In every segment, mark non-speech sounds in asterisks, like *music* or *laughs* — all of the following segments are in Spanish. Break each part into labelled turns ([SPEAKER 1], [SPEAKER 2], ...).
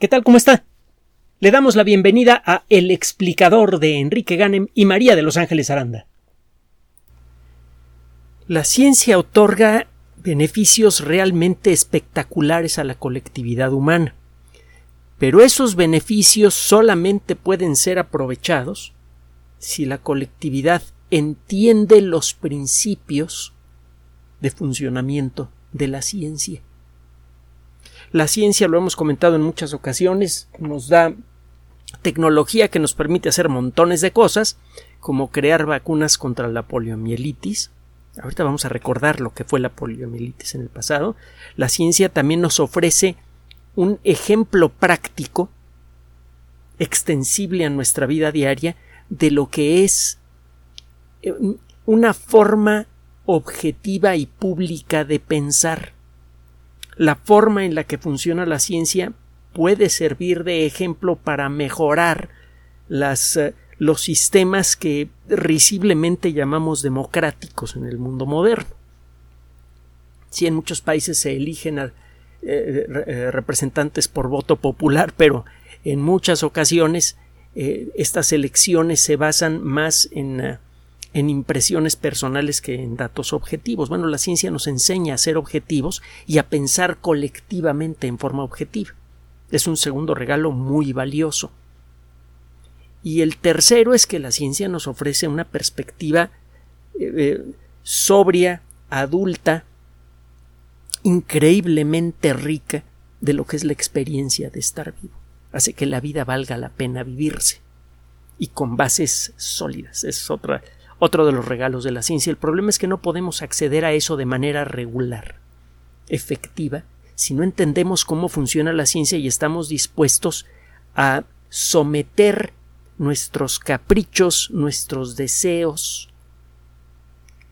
[SPEAKER 1] ¿Qué tal? ¿Cómo está? Le damos la bienvenida a El explicador de Enrique Ganem y María de Los Ángeles Aranda. La ciencia otorga beneficios realmente espectaculares a la colectividad humana, pero esos beneficios solamente pueden ser aprovechados si la colectividad entiende los principios de funcionamiento de la ciencia. La ciencia, lo hemos comentado en muchas ocasiones, nos da tecnología que nos permite hacer montones de cosas, como crear vacunas contra la poliomielitis. Ahorita vamos a recordar lo que fue la poliomielitis en el pasado. La ciencia también nos ofrece un ejemplo práctico, extensible a nuestra vida diaria, de lo que es eh, una forma objetiva y pública de pensar la forma en la que funciona la ciencia puede servir de ejemplo para mejorar eh, los sistemas que risiblemente llamamos democráticos en el mundo moderno. Si en muchos países se eligen a, eh, eh, representantes por voto popular, pero en muchas ocasiones estas elecciones se basan más en en impresiones personales que en datos objetivos. Bueno, la ciencia nos enseña a ser objetivos y a pensar colectivamente en forma objetiva. Es un segundo regalo muy valioso. Y el tercero es que la ciencia nos ofrece una perspectiva eh, eh, sobria, adulta, increíblemente rica de lo que es la experiencia de estar vivo. Hace que la vida valga la pena vivirse y con bases sólidas. Es otra otro de los regalos de la ciencia. El problema es que no podemos acceder a eso de manera regular, efectiva, si no entendemos cómo funciona la ciencia y estamos dispuestos a someter nuestros caprichos, nuestros deseos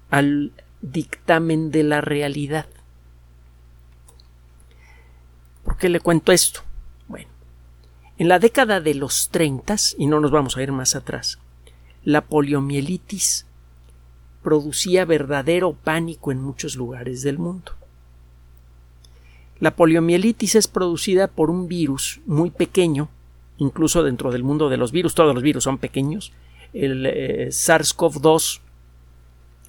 [SPEAKER 1] al dictamen de la realidad. ¿Por qué le cuento esto? Bueno, en la década de los 30, y no nos vamos a ir más atrás, la poliomielitis producía verdadero pánico en muchos lugares del mundo. La poliomielitis es producida por un virus muy pequeño, incluso dentro del mundo de los virus, todos los virus son pequeños. El eh, SARS-CoV-2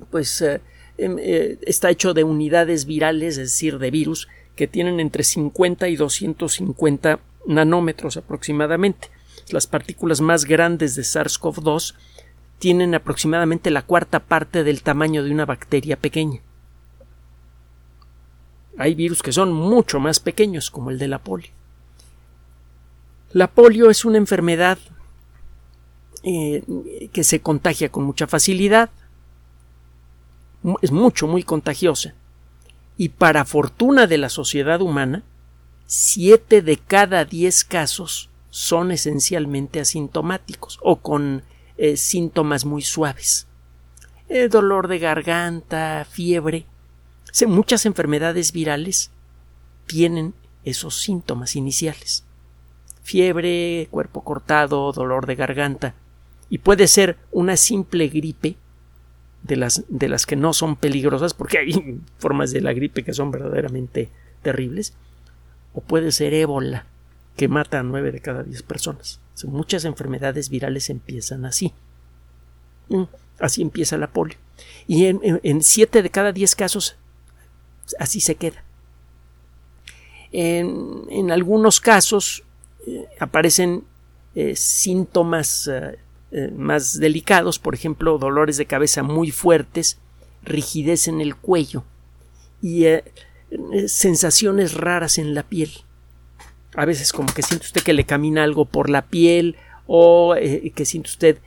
[SPEAKER 1] pues eh, em, eh, está hecho de unidades virales, es decir, de virus que tienen entre 50 y 250 nanómetros aproximadamente. Las partículas más grandes de SARS-CoV-2 tienen aproximadamente la cuarta parte del tamaño de una bacteria pequeña. Hay virus que son mucho más pequeños, como el de la polio. La polio es una enfermedad eh, que se contagia con mucha facilidad, es mucho, muy contagiosa. Y para fortuna de la sociedad humana, siete de cada diez casos son esencialmente asintomáticos o con eh, síntomas muy suaves. Eh, dolor de garganta, fiebre. muchas enfermedades virales tienen esos síntomas iniciales. Fiebre, cuerpo cortado, dolor de garganta. Y puede ser una simple gripe de las, de las que no son peligrosas, porque hay *laughs* formas de la gripe que son verdaderamente terribles. O puede ser ébola, que mata a nueve de cada diez personas. Muchas enfermedades virales empiezan así. Mm, así empieza la polio. Y en, siete de cada diez casos así se queda. En, algunos casos eh, aparecen eh, síntomas eh, más delicados, por ejemplo, dolores de cabeza muy fuertes, rigidez en el cuello y sensaciones raras en la piel a veces como que siente usted que le camina algo por la piel o eh, que siente usted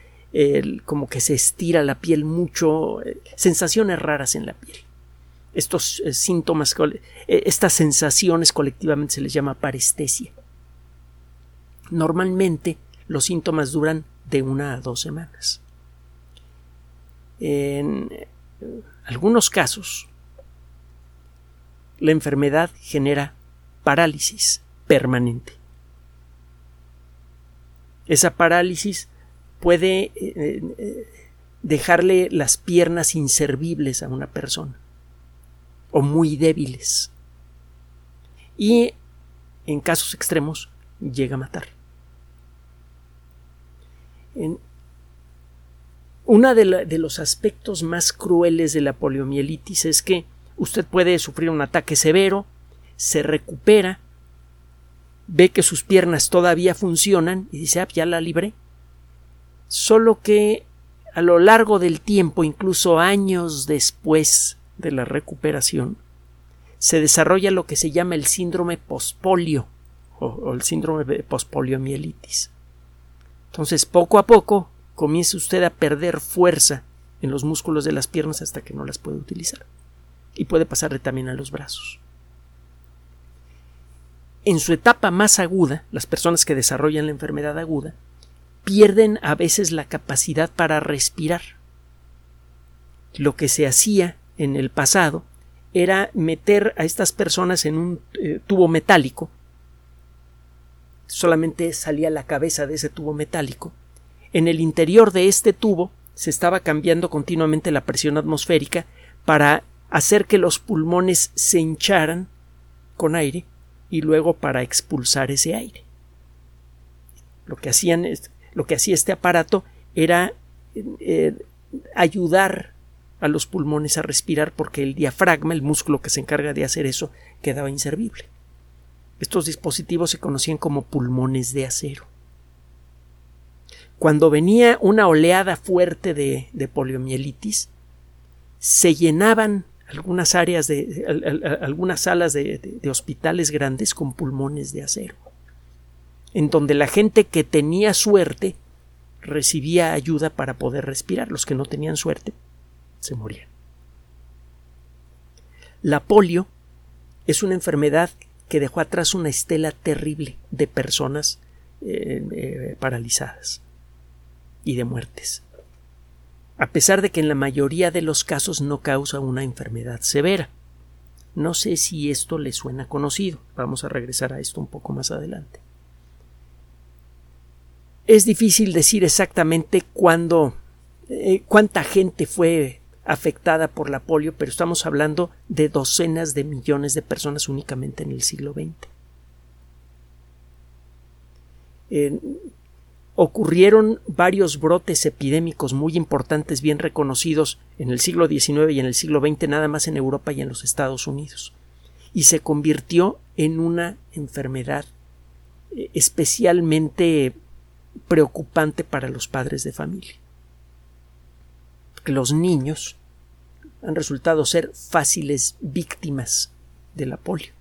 [SPEAKER 1] como que se estira la piel mucho, eh, sensaciones raras en la piel. Estos eh, síntomas, estas sensaciones colectivamente se les llama parestesia. Normalmente los síntomas duran de una a dos semanas. En algunos casos, la enfermedad genera parálisis permanente. Esa parálisis puede eh, eh, dejarle las piernas inservibles a una persona o muy débiles. Y en casos extremos llega a matar. uno de, los aspectos más crueles de la poliomielitis es que usted puede sufrir un ataque severo, se recupera, ve que sus piernas todavía funcionan y dice, ah, ya la libré. Solo que a lo largo del tiempo, incluso años después de la recuperación, se desarrolla lo que se llama el síndrome pospolio o, o el síndrome de pospoliomielitis. Entonces, poco a poco, comienza usted a perder fuerza en los músculos de las piernas hasta que no las puede utilizar. Y puede pasarle también a los brazos. En su etapa más aguda, las personas que desarrollan la enfermedad aguda pierden a veces la capacidad para respirar. Lo que se hacía en el pasado era meter a estas personas en un eh, tubo metálico. Solamente salía la cabeza de ese tubo metálico. En el interior de este tubo se estaba cambiando continuamente la presión atmosférica para hacer que los pulmones se hincharan con aire y luego para expulsar ese aire. Lo que, hacían, lo que hacía este aparato era eh, ayudar a los pulmones a respirar porque el diafragma, el músculo que se encarga de hacer eso, quedaba inservible. Estos dispositivos se conocían como pulmones de acero. Cuando venía una oleada fuerte de, de poliomielitis, se llenaban algunas áreas de, algunas salas de, hospitales grandes con pulmones de acero, en donde la gente que tenía suerte recibía ayuda para poder respirar, los que no tenían suerte se morían. La polio es una enfermedad que dejó atrás una estela terrible de personas eh, eh, paralizadas y de muertes a pesar de que en la mayoría de los casos no causa una enfermedad severa. No sé si esto le suena conocido. Vamos a regresar a esto un poco más adelante. Es difícil decir exactamente cuándo, eh, cuánta gente fue afectada por la polio, pero estamos hablando de docenas de millones de personas únicamente en el siglo XX ocurrieron varios brotes epidémicos muy importantes, bien reconocidos en el siglo XIX y en el siglo XX, nada más en Europa y en los Estados Unidos. Y se convirtió en una enfermedad eh, especialmente preocupante para los padres de familia. Los niños han resultado ser fáciles víctimas de la polio.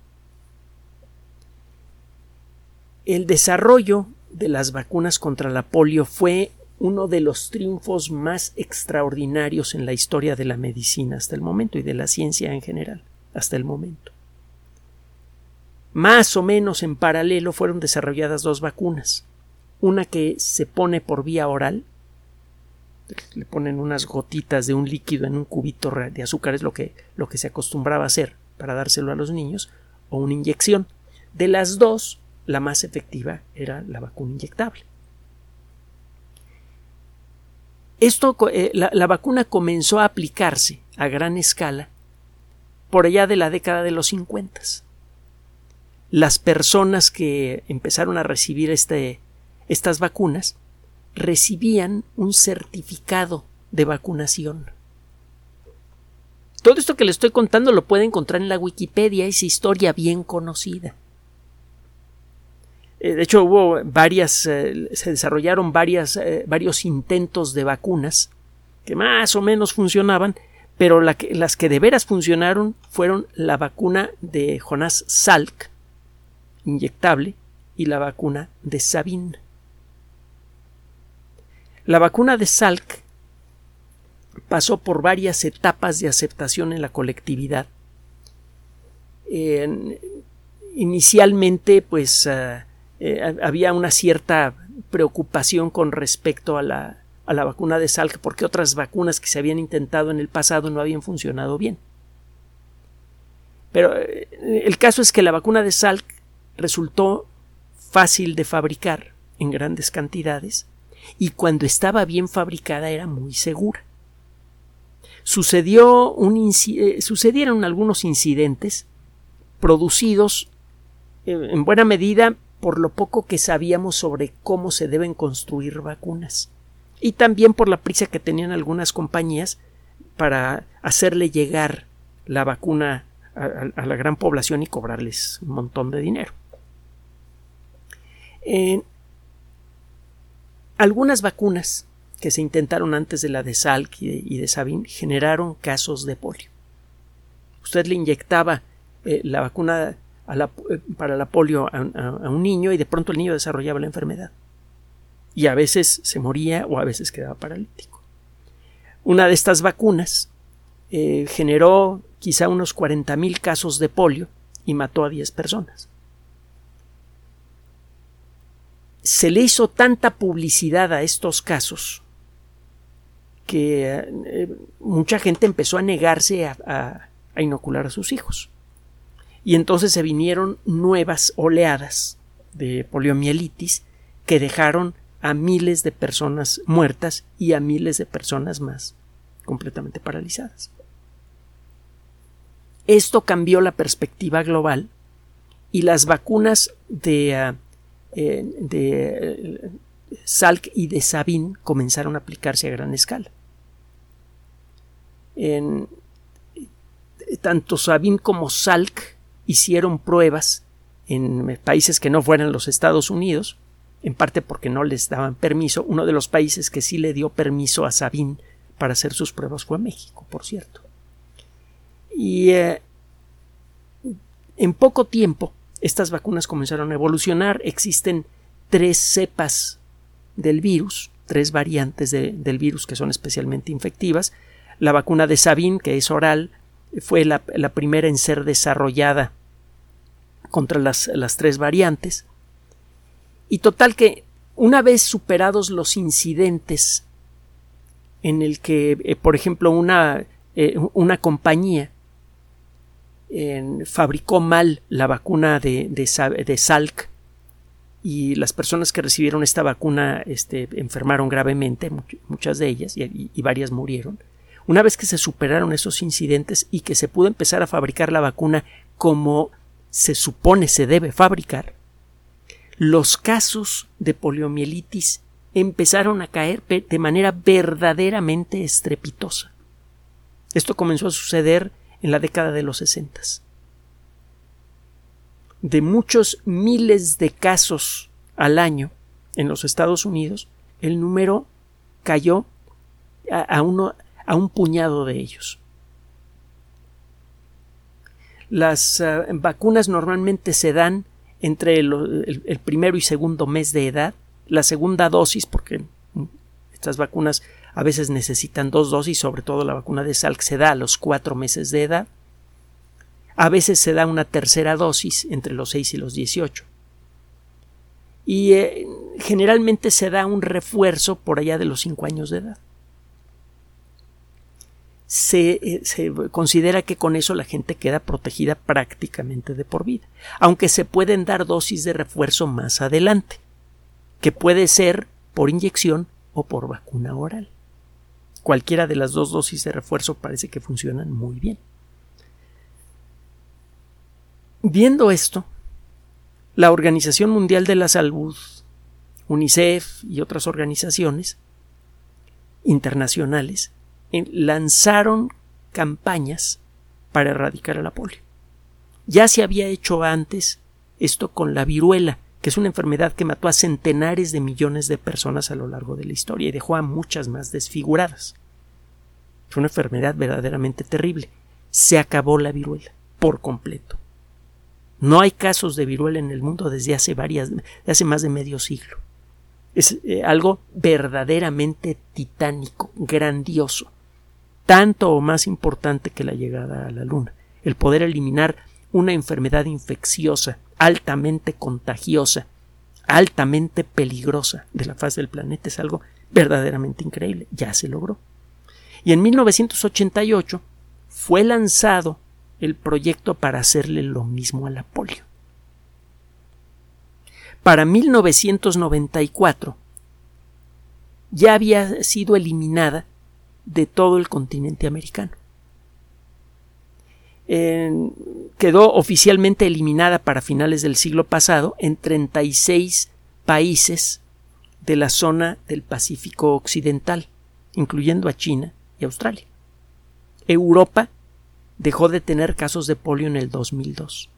[SPEAKER 1] El desarrollo de las vacunas contra la polio fue uno de los triunfos más extraordinarios en la historia de la medicina hasta el momento y de la ciencia en general hasta el momento. Más o menos en paralelo fueron desarrolladas dos vacunas, una que se pone por vía oral, le ponen unas gotitas de un líquido en un cubito de azúcar, es lo que, lo que se acostumbraba a hacer para dárselo a los niños, o una inyección. De las dos, la más efectiva era la vacuna inyectable. Esto, eh, la, vacuna comenzó a aplicarse a gran escala por allá de la década de los 50. Las personas que empezaron a recibir este, estas vacunas recibían un certificado de vacunación. Todo esto que le estoy contando lo puede encontrar en la Wikipedia, es historia bien conocida. Eh, de hecho, hubo varias, eh, se desarrollaron varias, eh, varios intentos de vacunas que más o menos funcionaban, pero las que de veras funcionaron fueron la vacuna de Jonas Salk, inyectable, y la vacuna de Sabin. La vacuna de Salk pasó por varias etapas de aceptación en la colectividad. inicialmente, pues eh, había una cierta preocupación con respecto a la, a la vacuna de Salk porque otras vacunas que se habían intentado en el pasado no habían funcionado bien. Pero eh, el caso es que la vacuna de Salk resultó fácil de fabricar en grandes cantidades y cuando estaba bien fabricada era muy segura. Sucedió un, eh, sucedieron algunos incidentes producidos en buena medida por lo poco que sabíamos sobre cómo se deben construir vacunas y también por la prisa que tenían algunas compañías para hacerle llegar la vacuna a, la gran población y cobrarles un montón de dinero. algunas vacunas que se intentaron antes de la de Salk y de, Sabin generaron casos de polio. Usted le inyectaba eh, la vacuna eh, para la polio a, un niño y de pronto el niño desarrollaba la enfermedad. Y a veces se moría o a veces quedaba paralítico. Una de estas vacunas eh, generó quizá unos 40.000 casos de polio y mató a 10 personas. Se le hizo tanta publicidad a estos casos que eh, mucha gente empezó a negarse a, inocular a sus hijos. Y entonces se vinieron nuevas oleadas de poliomielitis que dejaron a miles de personas muertas y a miles de personas más completamente paralizadas. Esto cambió la perspectiva global y las vacunas de, ah, eh, de Salk y de Sabin comenzaron a aplicarse a gran escala. En, tanto Sabin como Salk hicieron pruebas en países que no fueran los Estados Unidos, en parte porque no les daban permiso. Uno de los países que sí le dio permiso a Sabin para hacer sus pruebas fue México, por cierto. Y eh, en poco tiempo estas vacunas comenzaron a evolucionar. Existen tres cepas del virus, tres variantes del virus que son especialmente infectivas. La vacuna de Sabin, que es oral, fue la, primera en ser desarrollada contra las, las, tres variantes. Y total que una vez superados los incidentes en el que, eh, por ejemplo, una, eh, una compañía fabricó mal la vacuna de, de, Salk y las personas que recibieron esta vacuna este, enfermaron gravemente, muchas de ellas, y, varias murieron. Una vez que se superaron esos incidentes y que se pudo empezar a fabricar la vacuna como se supone se debe fabricar, los casos de poliomielitis empezaron a caer de manera verdaderamente estrepitosa. Esto comenzó a suceder en la década de los sesentas. De muchos miles de casos al año en los Estados Unidos, el número cayó a, uno, a un puñado de ellos. Las ah, vacunas normalmente se dan entre el, primero y segundo mes de edad, la segunda dosis, porque estas vacunas a veces necesitan dos dosis, sobre todo la vacuna de Salk se da a los cuatro meses de edad. A veces se da una tercera dosis entre los 6 y los 18. Y eh, generalmente se da un refuerzo por allá de los 5 años de edad. Se, eh, se, considera que con eso la gente queda protegida prácticamente de por vida, aunque se pueden dar dosis de refuerzo más adelante, que puede ser por inyección o por vacuna oral. Cualquiera de las dos dosis de refuerzo parece que funcionan muy bien. Viendo esto, la Organización Mundial de la Salud, UNICEF y otras organizaciones internacionales lanzaron campañas para erradicar la polio. Ya se había hecho antes esto con la viruela, que es una enfermedad que mató a centenares de millones de personas a lo largo de la historia y dejó a muchas más desfiguradas. Fue una enfermedad verdaderamente terrible. Se acabó la viruela por completo. No hay casos de viruela en el mundo desde hace varias, hace más de medio siglo. Es eh, algo verdaderamente titánico, grandioso, tanto o más importante que la llegada a la Luna, el poder eliminar una enfermedad infecciosa altamente contagiosa, altamente peligrosa de la faz del planeta. Es algo verdaderamente increíble. Ya se logró. Y en 1988 fue lanzado el proyecto para hacerle lo mismo a la polio. Para 1994 ya había sido eliminada de todo el continente americano. quedó oficialmente eliminada para finales del siglo pasado en 36 países de la zona del Pacífico Occidental, incluyendo a China y Australia. Europa dejó de tener casos de polio en el 2002.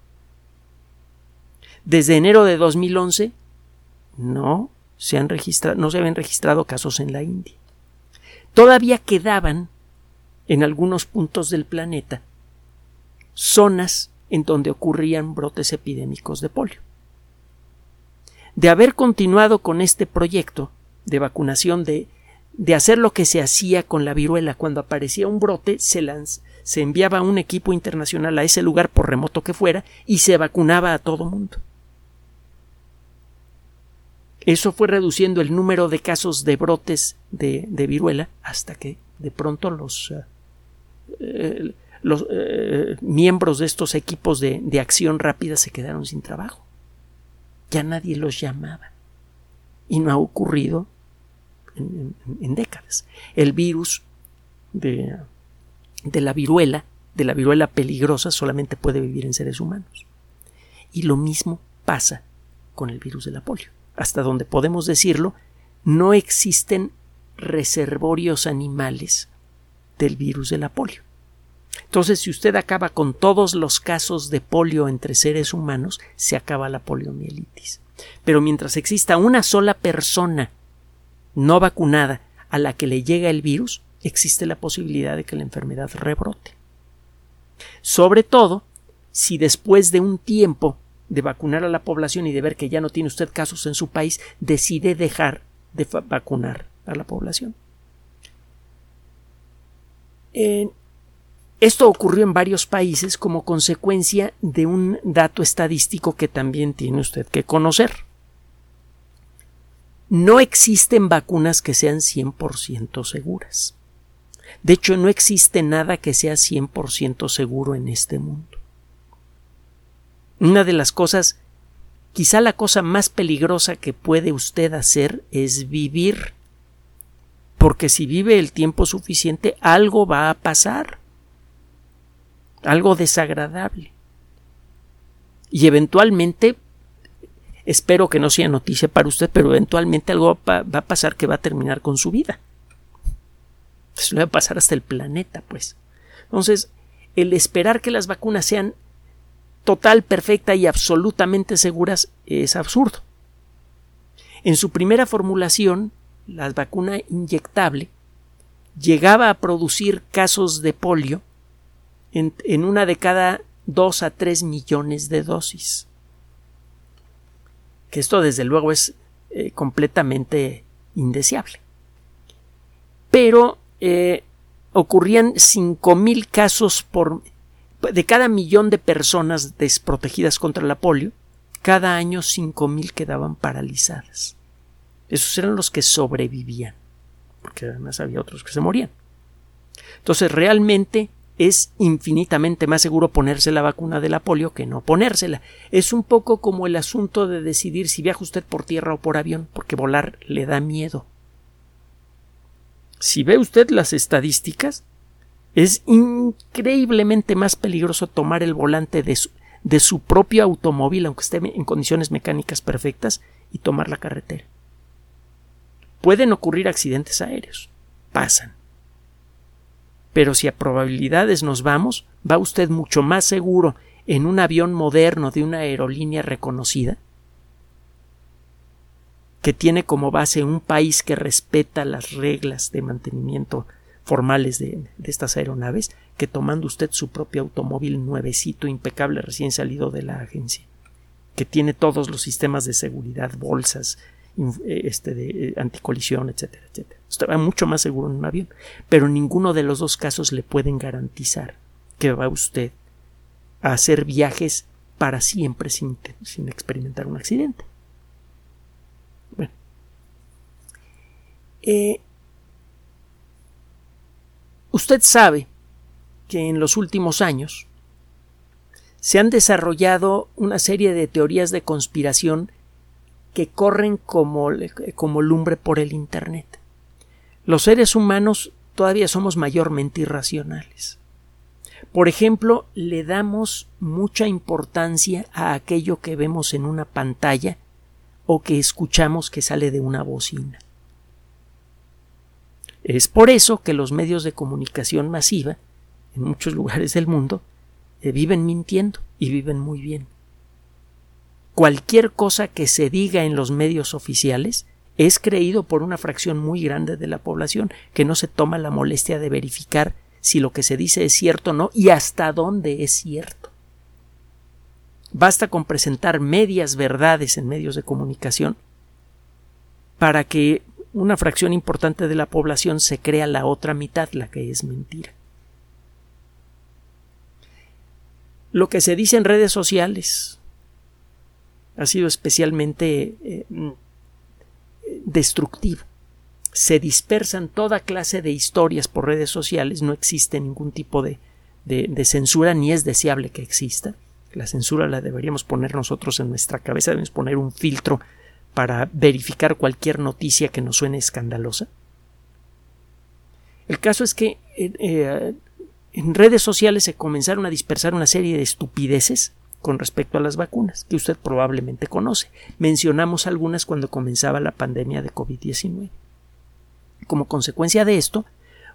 [SPEAKER 1] Desde enero de 2011 no se han no se habían registrado casos en la India. Todavía quedaban en algunos puntos del planeta zonas en donde ocurrían brotes epidémicos de polio. De haber continuado con este proyecto de vacunación, de, de hacer lo que se hacía con la viruela, cuando aparecía un brote, se, se enviaba un equipo internacional a ese lugar, por remoto que fuera, y se vacunaba a todo mundo. Eso fue reduciendo el número de casos de brotes de, viruela hasta que de pronto los, eh, eh, los eh, miembros de estos equipos de, acción rápida se quedaron sin trabajo. Ya nadie los llamaba. Y no ha ocurrido en, décadas. El virus de, de la viruela, de la viruela peligrosa, solamente puede vivir en seres humanos. Y lo mismo pasa con el virus de la polio hasta donde podemos decirlo, no existen reservorios animales del virus de la polio. Entonces, si usted acaba con todos los casos de polio entre seres humanos, se acaba la poliomielitis. Pero mientras exista una sola persona no vacunada a la que le llega el virus, existe la posibilidad de que la enfermedad rebrote. Sobre todo si después de un tiempo de vacunar a la población y de ver que ya no tiene usted casos en su país, decide dejar de vacunar a la población. esto ocurrió en varios países como consecuencia de un dato estadístico que también tiene usted que conocer. No existen vacunas que sean 100% seguras. De hecho, no existe nada que sea 100% seguro en este mundo. Una de las cosas, quizá la cosa más peligrosa que puede usted hacer es vivir. Porque si vive el tiempo suficiente, algo va a pasar. Algo desagradable. Y eventualmente, espero que no sea noticia para usted, pero eventualmente algo va a pasar que va a terminar con su vida. Eso le va a pasar hasta el planeta, pues. Entonces, el esperar que las vacunas sean total, perfecta y absolutamente seguras es absurdo. En su primera formulación, la vacuna inyectable llegaba a producir casos de polio en, una de cada dos a tres millones de dosis. Que esto desde luego es eh, completamente indeseable. Pero eh, ocurrían cinco mil casos por de cada millón de personas desprotegidas contra la polio, cada año cinco mil quedaban paralizadas. Esos eran los que sobrevivían, porque además había otros que se morían. Entonces realmente es infinitamente más seguro ponerse la vacuna de la polio que no ponérsela. Es un poco como el asunto de decidir si viaja usted por tierra o por avión, porque volar le da miedo. Si ve usted las estadísticas, es increíblemente más peligroso tomar el volante de su, propio automóvil, aunque esté en condiciones mecánicas perfectas, y tomar la carretera. Pueden ocurrir accidentes aéreos, pasan. Pero si a probabilidades nos vamos, va usted mucho más seguro en un avión moderno de una aerolínea reconocida, que tiene como base un país que respeta las reglas de mantenimiento formales de, estas aeronaves que tomando usted su propio automóvil nuevecito, impecable, recién salido de la agencia, que tiene todos los sistemas de seguridad, bolsas, eh, este, de eh, anticolisión, etcétera, etcétera. Usted va mucho más seguro en un avión, pero ninguno de los dos casos le pueden garantizar que va usted a hacer viajes para siempre sin, sin experimentar un accidente. Bueno. Eh, Usted sabe que en los últimos años se han desarrollado una serie de teorías de conspiración que corren como, como lumbre por el Internet. Los seres humanos todavía somos mayormente irracionales. Por ejemplo, le damos mucha importancia a aquello que vemos en una pantalla o que escuchamos que sale de una bocina. Es por eso que los medios de comunicación masiva en muchos *laughs* lugares del mundo eh, viven mintiendo y viven muy bien. Cualquier cosa que se diga en los medios oficiales es creído por una fracción muy grande de la población que no se toma la molestia de verificar si lo que se dice es cierto o no y hasta dónde es cierto. Basta con presentar medias verdades en medios de comunicación para que una fracción importante de la población se crea la otra mitad, la que es mentira. Lo que se dice en redes sociales ha sido especialmente eh, destructivo. Se dispersan toda clase de historias por redes sociales, no existe ningún tipo de, de, censura ni es deseable que exista. La censura la deberíamos poner nosotros en nuestra cabeza, debemos poner un filtro para verificar cualquier noticia que nos suene escandalosa. El caso es que eh, eh, en redes sociales se comenzaron a dispersar una serie de estupideces con respecto a las vacunas, que usted probablemente conoce. Mencionamos algunas cuando comenzaba la pandemia de COVID-19. Como consecuencia de esto,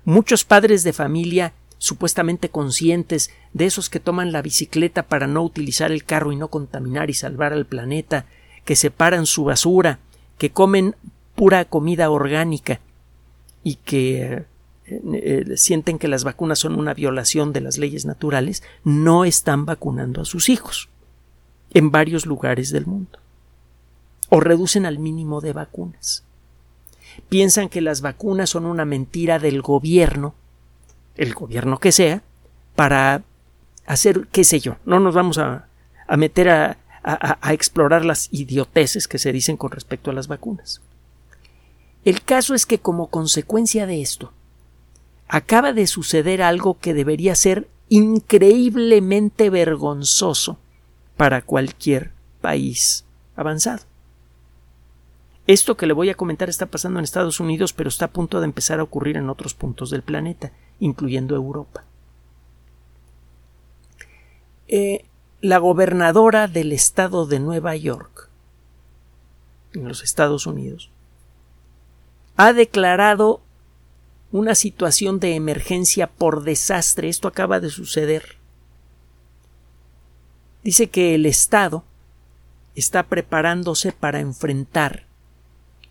[SPEAKER 1] muchos padres de familia supuestamente conscientes de esos que toman la bicicleta para no utilizar el carro y no contaminar y salvar al planeta, que separan su basura, que comen pura comida orgánica y que eh, eh, sienten que las vacunas son una violación de las leyes naturales, no están vacunando a sus hijos en varios lugares del mundo. O reducen al mínimo de vacunas. Piensan que las vacunas son una mentira del gobierno, el gobierno que sea, para hacer, qué sé yo, no nos vamos a, meter a, a explorar las idioteces que se dicen con respecto a las vacunas. El caso es que como consecuencia de esto, acaba de suceder algo que debería ser increíblemente vergonzoso para cualquier país avanzado. Esto que le voy a comentar está pasando en Estados Unidos, pero está a punto de empezar a ocurrir en otros puntos del planeta, incluyendo Europa. Eh, la gobernadora del estado de Nueva York, en los Estados Unidos, ha declarado una situación de emergencia por desastre. Esto acaba de suceder. Dice que el Estado está preparándose para enfrentar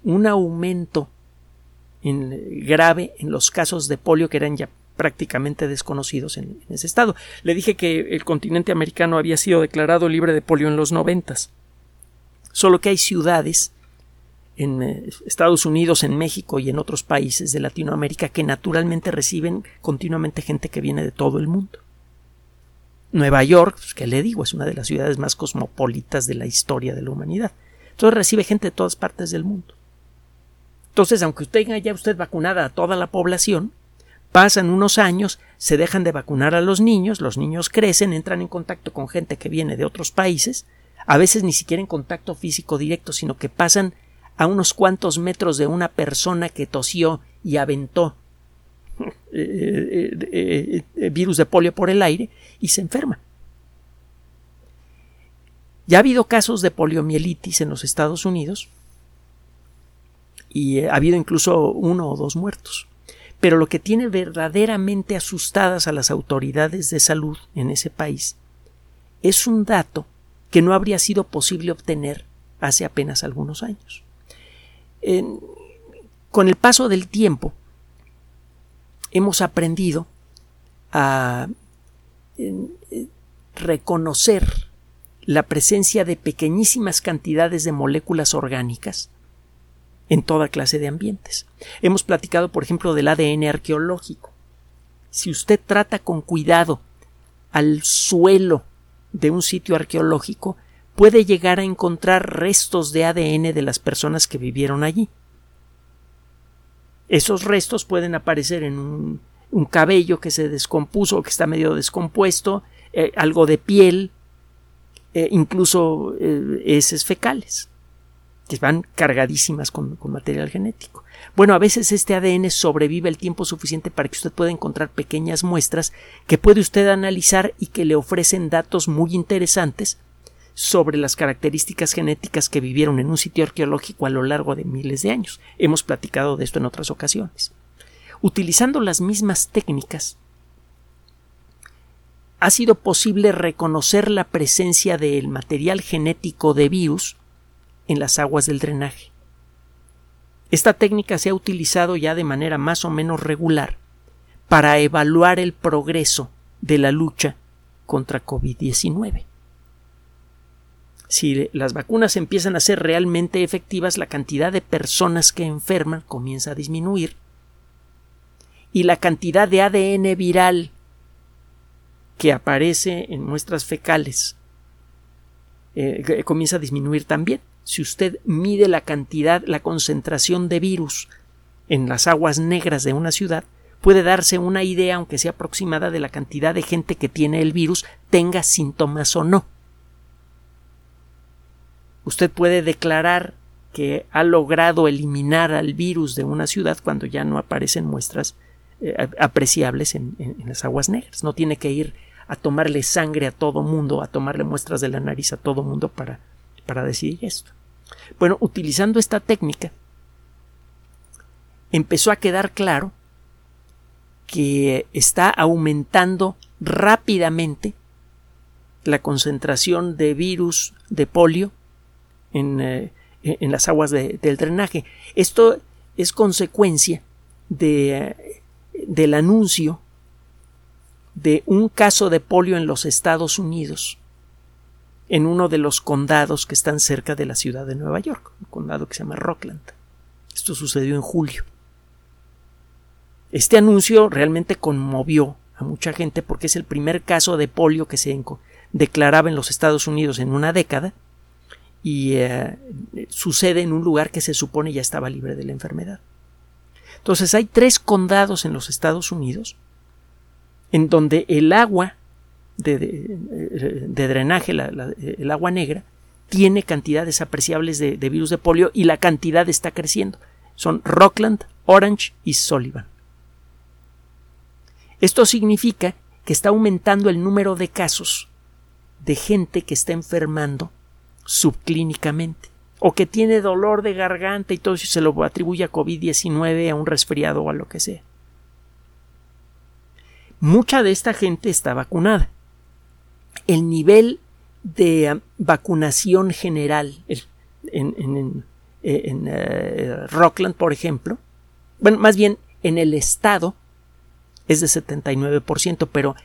[SPEAKER 1] un aumento en, grave en los casos de polio que eran ya prácticamente desconocidos en, ese estado. Le dije que el continente americano había sido declarado libre de polio en los noventas. Solo que hay ciudades en eh, Estados Unidos, en México y en otros países de Latinoamérica que naturalmente reciben continuamente gente que viene de todo el mundo. Nueva York, pues, que le digo, es una de las ciudades más cosmopolitas de la historia de la humanidad. Entonces recibe gente de todas partes del mundo. Entonces, aunque usted tenga ya usted vacunada a toda la población, pasan unos años, se dejan de vacunar a los niños, los niños crecen, entran en contacto con gente que viene de otros países, a veces ni siquiera en contacto físico directo, sino que pasan a unos cuantos metros de una persona que tosió y aventó *laughs* eh, eh, eh, virus de polio por el aire y se enferma. Ya ha habido casos de poliomielitis en los Estados Unidos y ha habido incluso uno o dos muertos. Pero lo que tiene verdaderamente asustadas a las autoridades de salud en ese país es un dato que no habría sido posible obtener hace apenas algunos años. Con el paso del tiempo hemos aprendido a reconocer la presencia de pequeñísimas cantidades de moléculas orgánicas en toda clase de ambientes. Hemos platicado, por ejemplo, del ADN arqueológico. Si usted trata con cuidado al suelo de un sitio arqueológico, puede llegar a encontrar restos de ADN de las personas que vivieron allí. Esos restos pueden aparecer en un, cabello que se descompuso o que está medio descompuesto, eh, algo de piel, eh, incluso eh, heces fecales. Que van cargadísimas con, material genético. Bueno, a veces este ADN sobrevive el tiempo suficiente para que usted pueda encontrar pequeñas muestras que puede usted analizar y que le ofrecen datos muy interesantes sobre las características genéticas que vivieron en un sitio arqueológico a lo largo de miles de años. Hemos platicado de esto en otras ocasiones. Utilizando las mismas técnicas, ha sido posible reconocer la presencia del material genético de virus en las aguas del drenaje. Esta técnica se ha utilizado ya de manera más o menos regular para evaluar el progreso de la lucha contra COVID-19. Si las vacunas empiezan a ser realmente efectivas, la cantidad de personas que enferman comienza a disminuir y la cantidad de ADN viral que aparece en muestras fecales eh, comienza a disminuir también si usted mide la cantidad, la concentración de virus en las aguas negras de una ciudad, puede darse una idea, aunque sea aproximada, de la cantidad de gente que tiene el virus, tenga síntomas o no. Usted puede declarar que ha logrado eliminar al virus de una ciudad cuando ya no aparecen muestras eh, apreciables en, en, las aguas negras. No tiene que ir a tomarle sangre a todo mundo, a tomarle muestras de la nariz a todo mundo para para decidir esto. Bueno, utilizando esta técnica, empezó a quedar claro que está aumentando rápidamente la concentración de virus de polio en, eh, las aguas del drenaje. Esto es consecuencia de, del anuncio de un caso de polio en los Estados Unidos en uno de los condados que están cerca de la ciudad de Nueva York, un condado que se llama Rockland. Esto sucedió en julio. Este anuncio realmente conmovió a mucha gente porque es el primer caso de polio que se declaraba en los Estados Unidos en una década y eh, sucede en un lugar que se supone ya estaba libre de la enfermedad. Entonces hay tres condados en los Estados Unidos en donde el agua de, drenaje, el agua negra, tiene cantidades apreciables de, virus de polio y la cantidad está creciendo. Son Rockland, Orange y Sullivan. Esto significa que está aumentando el número de casos de gente que está enfermando subclínicamente o que tiene dolor de garganta y todo eso se lo atribuye a COVID-19, a un resfriado o a lo que sea. Mucha de esta gente está vacunada. El nivel de um, vacunación general en, eh, Rockland, por ejemplo, bueno, más bien en el estado es de 79%, pero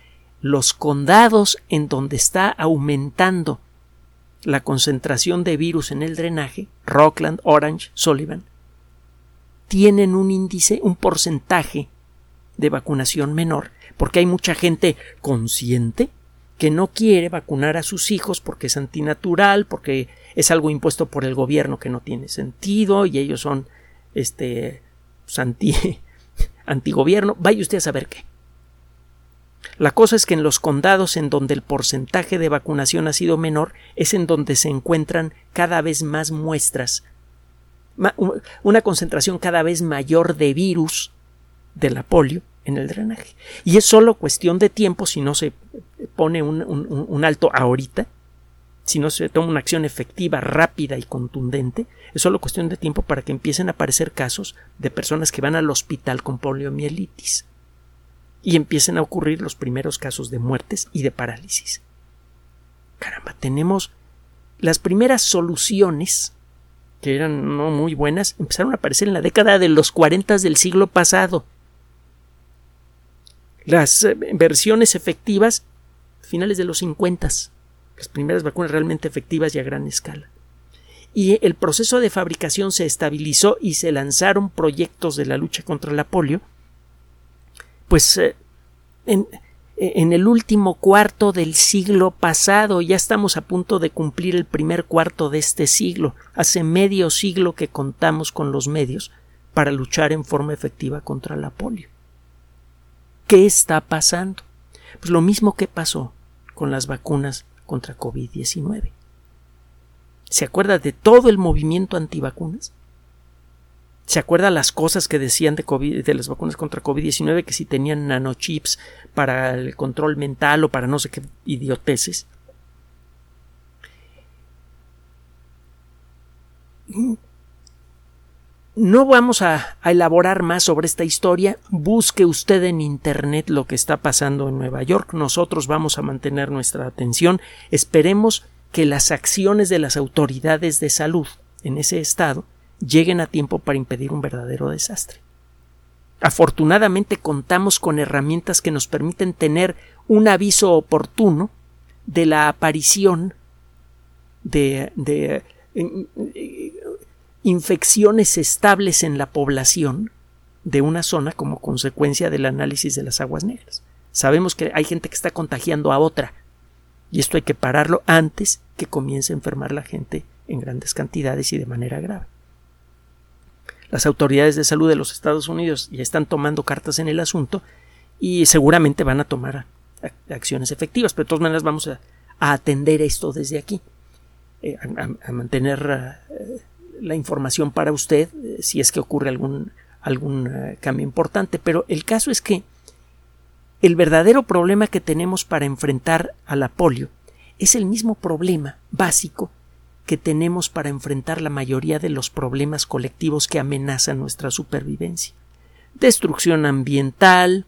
[SPEAKER 1] los condados en donde está aumentando la concentración de virus en el drenaje, Rockland, Orange, Sullivan, tienen un índice, un porcentaje de vacunación menor, porque hay mucha gente consciente que no quiere vacunar a sus hijos porque es antinatural, porque es algo impuesto por el gobierno que no tiene sentido y ellos son este pues, anti *laughs* antigobierno, vaya usted a saber qué. La cosa es que en los condados en donde el porcentaje de vacunación ha sido menor es en donde se encuentran cada vez más muestras, una concentración cada vez mayor de virus de la polio en el drenaje. Y es solo cuestión de tiempo si no se pone un, alto ahorita, si no se toma una acción efectiva, rápida y contundente, es solo cuestión de tiempo para que empiecen a aparecer casos de personas que van al hospital con poliomielitis y empiecen a ocurrir los primeros casos de muertes y de parálisis. Caramba, tenemos las primeras soluciones que eran no muy buenas, empezaron a aparecer en la década de los 40 del siglo pasado las eh, versiones efectivas finales de los 50, las primeras vacunas realmente efectivas y a gran escala. Y el proceso de fabricación se estabilizó y se lanzaron proyectos de la lucha contra la polio, pues eh, en, en el último cuarto del siglo pasado, ya estamos a punto de cumplir el primer cuarto de este siglo, hace medio siglo que contamos con los medios para luchar en forma efectiva contra la polio. ¿Qué está pasando? Pues lo mismo que pasó con las vacunas contra COVID-19. ¿Se acuerda de todo el movimiento antivacunas? ¿Se acuerda las cosas que decían de, de las vacunas contra COVID-19 que si tenían nanochips para el control mental o para no sé qué idioteces? No vamos a, elaborar más sobre esta historia. Busque usted en Internet lo que está pasando en Nueva York. Nosotros vamos a mantener nuestra atención. Esperemos que las acciones de las autoridades de salud en ese estado lleguen a tiempo para impedir un verdadero desastre. Afortunadamente contamos con herramientas que nos permiten tener un aviso oportuno de la aparición de, de infecciones estables en la población de una zona como consecuencia del análisis de las aguas negras. Sabemos que hay gente que está contagiando a otra y esto hay que pararlo antes que comience a enfermar la gente en grandes cantidades y de manera grave. Las autoridades de salud de los Estados Unidos ya están tomando cartas en el asunto y seguramente van a tomar acciones efectivas, pero de todas maneras vamos a, atender esto desde aquí, eh, a, mantener eh, la información para usted eh, si es que ocurre algún, algún cambio importante. Pero el caso es que el verdadero problema que tenemos para enfrentar a la polio es el mismo problema básico que tenemos para enfrentar la mayoría de los problemas colectivos que amenazan nuestra supervivencia. Destrucción ambiental,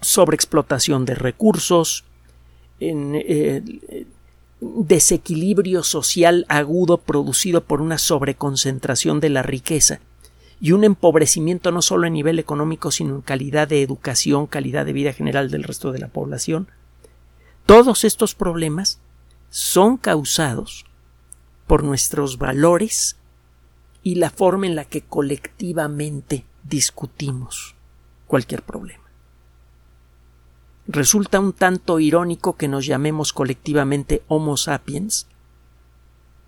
[SPEAKER 1] sobreexplotación de recursos, en, eh, desequilibrio social agudo producido por una sobreconcentración de la riqueza y un empobrecimiento no solo a nivel económico sino en calidad de educación, calidad de vida general del resto de la población. Todos estos problemas son causados por nuestros valores y la forma en la que colectivamente discutimos cualquier problema. Resulta un tanto irónico que nos llamemos colectivamente Homo sapiens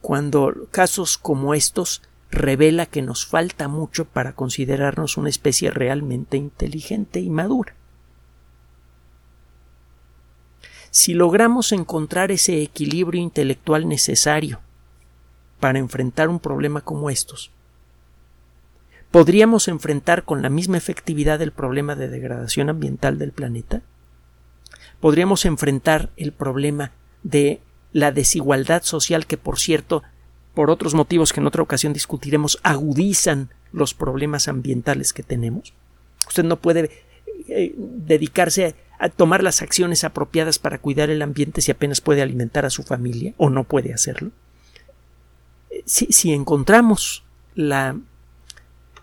[SPEAKER 1] cuando casos como estos revela que nos falta mucho para considerarnos una especie realmente inteligente y madura. Si logramos encontrar ese equilibrio intelectual necesario para enfrentar un problema como estos. ¿Podríamos enfrentar con la misma efectividad el problema de degradación ambiental del planeta? ¿Podríamos enfrentar el problema de la desigualdad social que, por cierto, por otros motivos que en otra ocasión discutiremos, agudizan los problemas ambientales que tenemos? Usted no puede eh, dedicarse a tomar las acciones apropiadas para cuidar el ambiente si apenas puede alimentar a su familia o no puede hacerlo si, encontramos la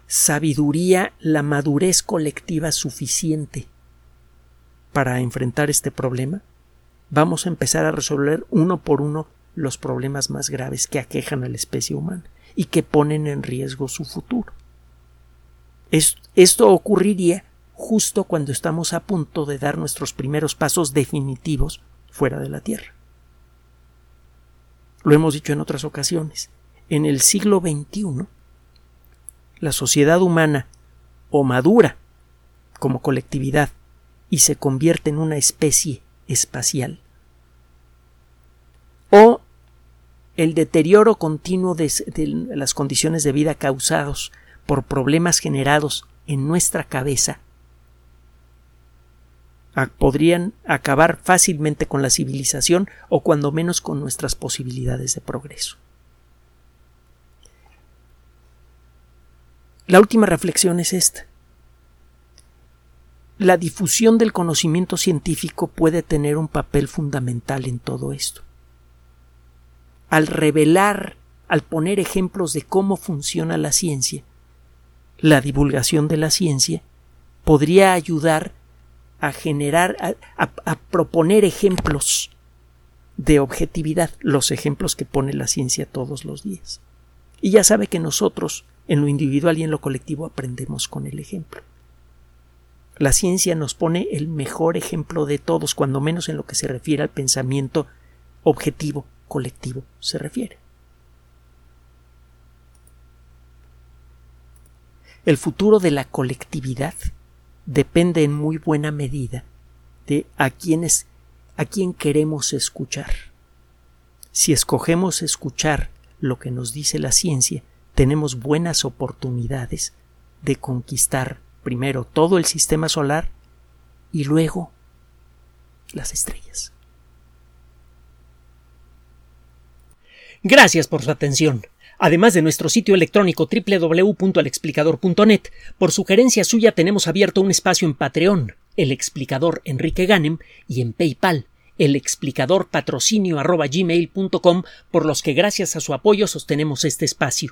[SPEAKER 1] sabiduría, la madurez colectiva suficiente para enfrentar este problema, vamos a empezar a resolver uno por uno los problemas más graves que aquejan a la especie humana y que ponen en riesgo su futuro. Esto ocurriría justo cuando estamos a punto de dar nuestros primeros pasos definitivos fuera de la Tierra. Lo hemos dicho en otras ocasiones en el siglo XXI, la sociedad humana o madura como colectividad y se convierte en una especie espacial, o el deterioro continuo de, las condiciones de vida causados por problemas generados en nuestra cabeza podrían acabar fácilmente con la civilización o cuando menos con nuestras posibilidades de progreso. La última reflexión es esta. La difusión del conocimiento científico puede tener un papel fundamental en todo esto. Al revelar, al poner ejemplos de cómo funciona la ciencia, la divulgación de la ciencia podría ayudar a generar, a, proponer ejemplos de objetividad, los ejemplos que pone la ciencia todos los días. Y ya sabe que nosotros en lo individual y en lo colectivo aprendemos con el ejemplo. La ciencia nos pone el mejor ejemplo de todos, cuando menos en lo que se refiere al pensamiento objetivo colectivo se refiere. El futuro de la colectividad depende en muy buena medida de a quienes a quién queremos escuchar. Si escogemos escuchar lo que nos dice la ciencia, tenemos buenas oportunidades de conquistar primero todo el sistema solar y luego las estrellas. Gracias por su atención. Además de nuestro sitio electrónico www.alexplicador.net, por sugerencia suya tenemos abierto un espacio en Patreon, el explicador Enrique Ganem, y en PayPal, el explicador patrocinio por los que gracias a su apoyo sostenemos este espacio.